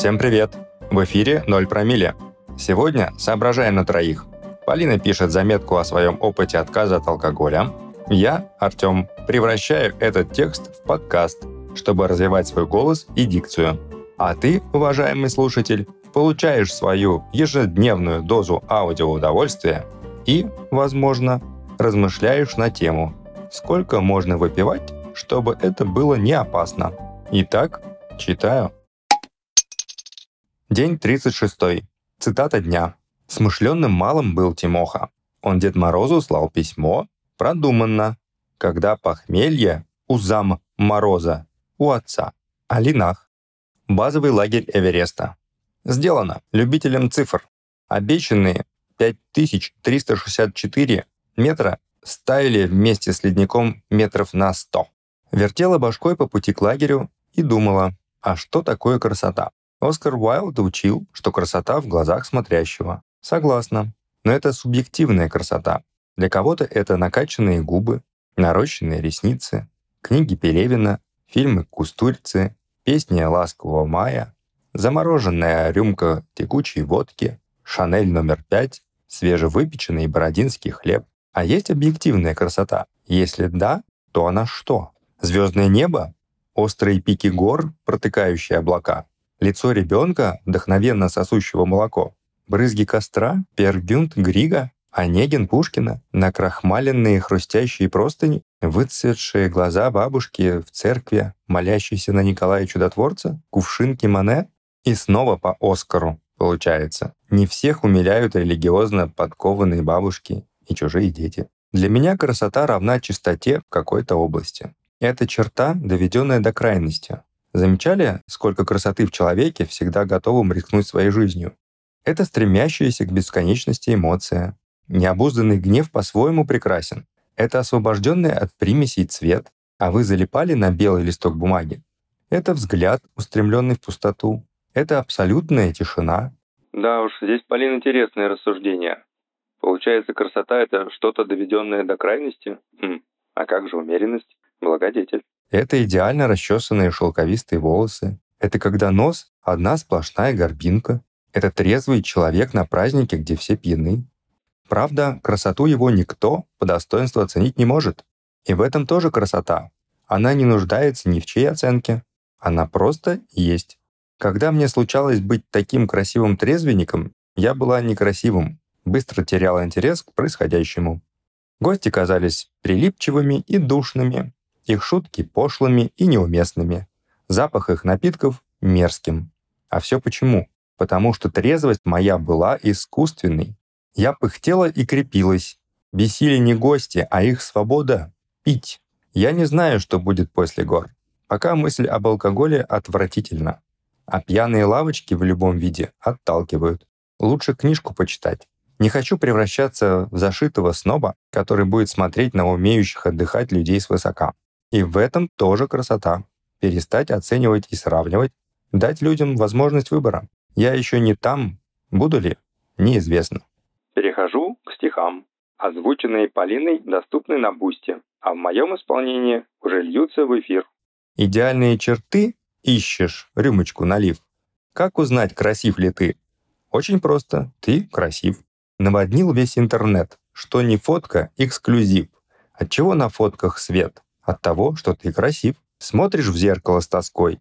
Всем привет! В эфире 0 промилле. Сегодня соображаем на троих. Полина пишет заметку о своем опыте отказа от алкоголя. Я, Артем, превращаю этот текст в подкаст, чтобы развивать свой голос и дикцию. А ты, уважаемый слушатель, получаешь свою ежедневную дозу аудиоудовольствия и, возможно, размышляешь на тему, сколько можно выпивать, чтобы это было не опасно. Итак, читаю. День 36. Цитата дня. Смышленным малым был Тимоха. Он Дед Морозу слал письмо, продуманно, когда похмелье у зам Мороза, у отца, о линах. Базовый лагерь Эвереста. Сделано любителям цифр. Обещанные 5364 метра стаяли вместе с ледником метров на 100. Вертела башкой по пути к лагерю и думала, а что такое красота? Оскар Уайлд учил, что красота в глазах смотрящего. Согласна. Но это субъективная красота. Для кого-то это накачанные губы, нарощенные ресницы, книги Пелевина, фильмы Кустурицы, песни «Ласкового мая», замороженная рюмка текучей водки, Шанель номер пять, свежевыпеченный бородинский хлеб. А есть объективная красота? Если да, то она что? Звездное небо? Острые пики гор, протыкающие облака? Лицо ребенка, вдохновенно сосущего молоко? Брызги костра? Пергюнт Грига? Онегин Пушкина? Накрахмаленные хрустящие простыни? Выцветшие глаза бабушки в церкви, молящейся на Николая Чудотворца? Кувшинки Мане? И снова по Оскару, получается. Не всех умиляют религиозно подкованные бабушки и чужие дети. Для меня красота равна чистоте в какой-то области. Это черта, доведенная до крайности. Замечали, сколько красоты в человеке, всегда готовым рискнуть своей жизнью? Это стремящаяся к бесконечности эмоция. Необузданный гнев по-своему прекрасен. Это освобожденный от примесей цвет, а вы залипали на белый листок бумаги. Это взгляд, устремленный в пустоту. Это абсолютная тишина. Да уж, здесь, Полин, интересное рассуждение. Получается, красота — это что-то доведенное до крайности? Хм. А как же умеренность? Благодетель. Это идеально расчесанные шелковистые волосы. Это когда нос — одна сплошная горбинка. Это трезвый человек на празднике, где все пьяны. Правда, красоту его никто по достоинству оценить не может. И в этом тоже красота. Она не нуждается ни в чьей оценке. Она просто есть. Когда мне случалось быть таким красивым трезвенником, я была некрасивым, быстро теряла интерес к происходящему. Гости казались прилипчивыми и душными, их шутки пошлыми и неуместными, запах их напитков мерзким. А все почему? Потому что трезвость моя была искусственной. Я пыхтела и крепилась. Бесили не гости, а их свобода — пить. Я не знаю, что будет после гор. Пока мысль об алкоголе отвратительна. А пьяные лавочки в любом виде отталкивают. Лучше книжку почитать. Не хочу превращаться в зашитого сноба, который будет смотреть на умеющих отдыхать людей свысока. И в этом тоже красота. Перестать оценивать и сравнивать, дать людям возможность выбора. Я еще не там, буду ли, неизвестно. Перехожу к стихам. Озвученные Полиной доступны на Бусте, а в моем исполнении уже льются в эфир. Идеальные черты ищешь, рюмочку налив. Как узнать, красив ли ты? Очень просто, ты красив наводнил весь интернет, что не фотка — эксклюзив. От чего на фотках свет? От того, что ты красив. Смотришь в зеркало с тоской.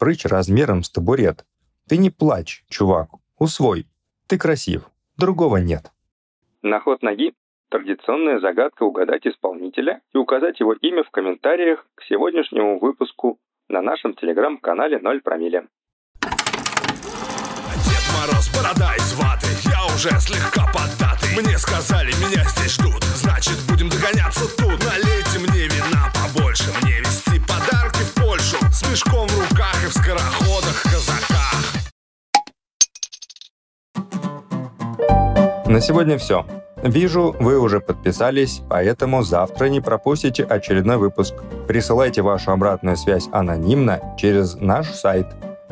Прыч размером с табурет. Ты не плачь, чувак, усвой. Ты красив, другого нет. На ход ноги традиционная загадка угадать исполнителя и указать его имя в комментариях к сегодняшнему выпуску на нашем телеграм-канале 0 промилле. Дед Мороз, борода из ваты, уже слегка поддатый Мне сказали, меня здесь мешком в руках и в скороходах казаках На сегодня все. Вижу, вы уже подписались, поэтому завтра не пропустите очередной выпуск. Присылайте вашу обратную связь анонимно через наш сайт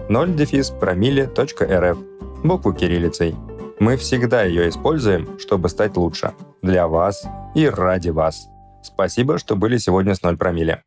0-промилле.рф букву кириллицей. Мы всегда ее используем, чтобы стать лучше. Для вас и ради вас. Спасибо, что были сегодня с 0 промилле.